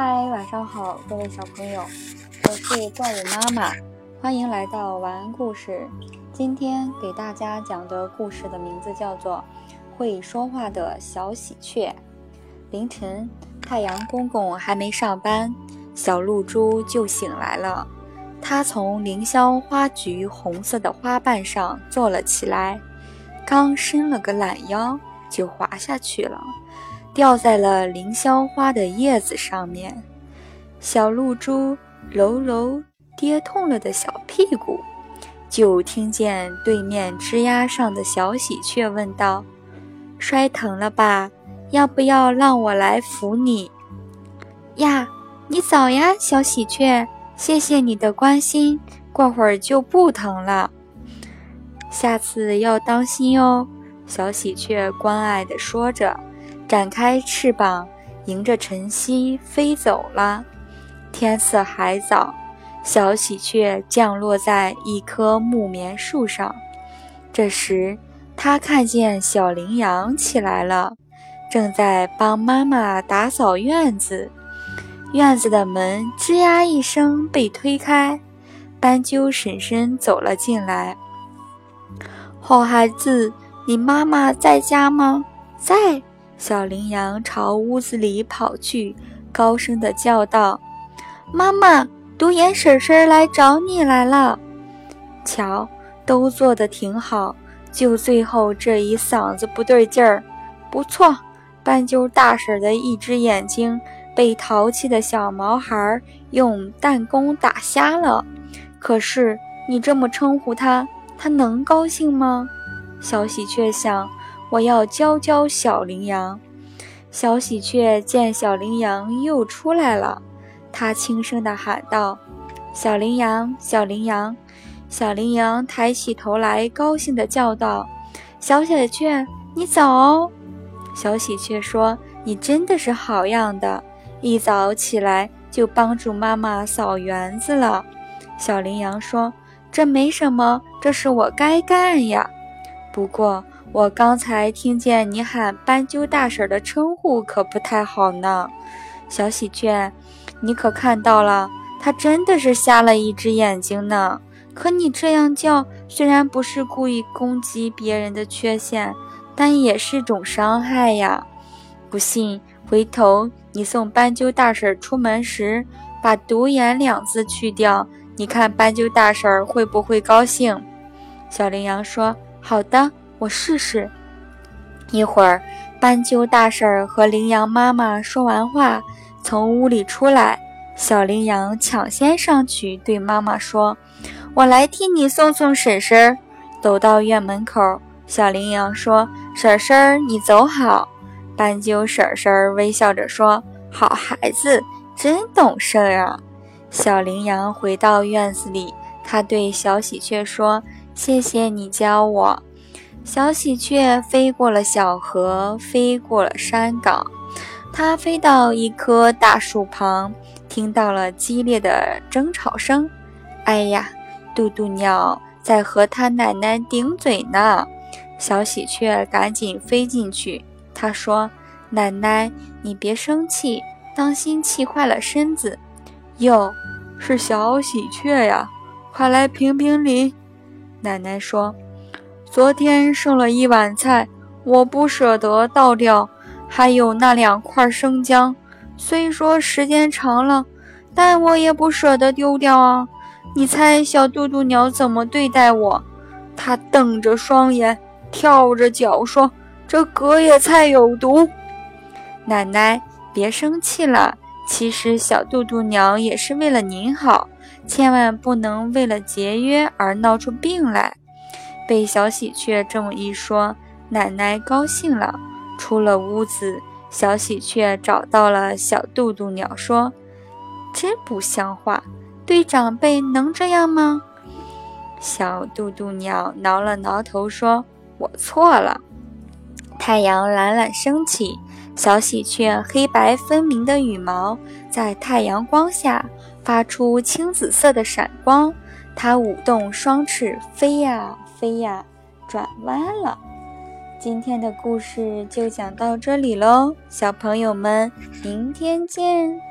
嗨，晚上好，各位小朋友，我是怪物妈妈，欢迎来到晚安故事。今天给大家讲的故事的名字叫做《会说话的小喜鹊》。凌晨，太阳公公还没上班，小露珠就醒来了。它从凌霄花菊红色的花瓣上坐了起来，刚伸了个懒腰，就滑下去了。掉在了凌霄花的叶子上面，小露珠揉揉跌痛了的小屁股，就听见对面枝丫上的小喜鹊问道：“摔疼了吧？要不要让我来扶你？”呀，你早呀，小喜鹊，谢谢你的关心，过会儿就不疼了。下次要当心哦，小喜鹊关爱地说着。展开翅膀，迎着晨曦飞走了。天色还早，小喜鹊降落在一棵木棉树上。这时，它看见小羚羊起来了，正在帮妈妈打扫院子。院子的门吱呀一声被推开，斑鸠婶婶走了进来。好孩子，你妈妈在家吗？在。小羚羊朝屋子里跑去，高声地叫道：“妈妈，独眼婶婶来找你来了。瞧，都做得挺好，就最后这一嗓子不对劲儿。不错，斑鸠大婶的一只眼睛被淘气的小毛孩用弹弓打瞎了。可是你这么称呼他，他能高兴吗？”小喜鹊想。我要教教小羚羊。小喜鹊见小羚羊又出来了，它轻声地喊道：“小羚羊，小羚羊。”小羚羊抬起头来，高兴地叫道：“小喜鹊，你早！”小喜鹊说：“你真的是好样的，一早起来就帮助妈妈扫园子了。”小羚羊说：“这没什么，这是我该干呀。不过……”我刚才听见你喊斑鸠大婶的称呼，可不太好呢。小喜鹊，你可看到了，它真的是瞎了一只眼睛呢。可你这样叫，虽然不是故意攻击别人的缺陷，但也是种伤害呀。不信，回头你送斑鸠大婶出门时，把“独眼”两字去掉，你看斑鸠大婶会不会高兴？小羚羊说：“好的。”我试试。一会儿，斑鸠大婶和羚羊妈妈说完话，从屋里出来。小羚羊抢先上去对妈妈说：“我来替你送送婶婶。”走到院门口，小羚羊说：“婶婶，你走好。”斑鸠婶婶微笑着说：“好孩子，真懂事啊。”小羚羊回到院子里，他对小喜鹊说：“谢谢你教我。”小喜鹊飞过了小河，飞过了山岗，它飞到一棵大树旁，听到了激烈的争吵声。哎呀，渡渡鸟在和它奶奶顶嘴呢！小喜鹊赶紧飞进去。它说：“奶奶，你别生气，当心气坏了身子。”哟，是小喜鹊呀，快来评评理。奶奶说。昨天剩了一碗菜，我不舍得倒掉，还有那两块生姜。虽说时间长了，但我也不舍得丢掉啊！你猜小渡渡鸟怎么对待我？它瞪着双眼，跳着脚说：“这隔夜菜有毒。”奶奶，别生气了。其实小渡渡鸟也是为了您好，千万不能为了节约而闹出病来。被小喜鹊这么一说，奶奶高兴了，出了屋子。小喜鹊找到了小渡渡鸟，说：“真不像话，对长辈能这样吗？”小渡渡鸟挠了挠头，说：“我错了。”太阳懒懒升起，小喜鹊黑白分明的羽毛在太阳光下发出青紫色的闪光。它舞动双翅，飞呀飞呀，转弯了。今天的故事就讲到这里喽，小朋友们，明天见。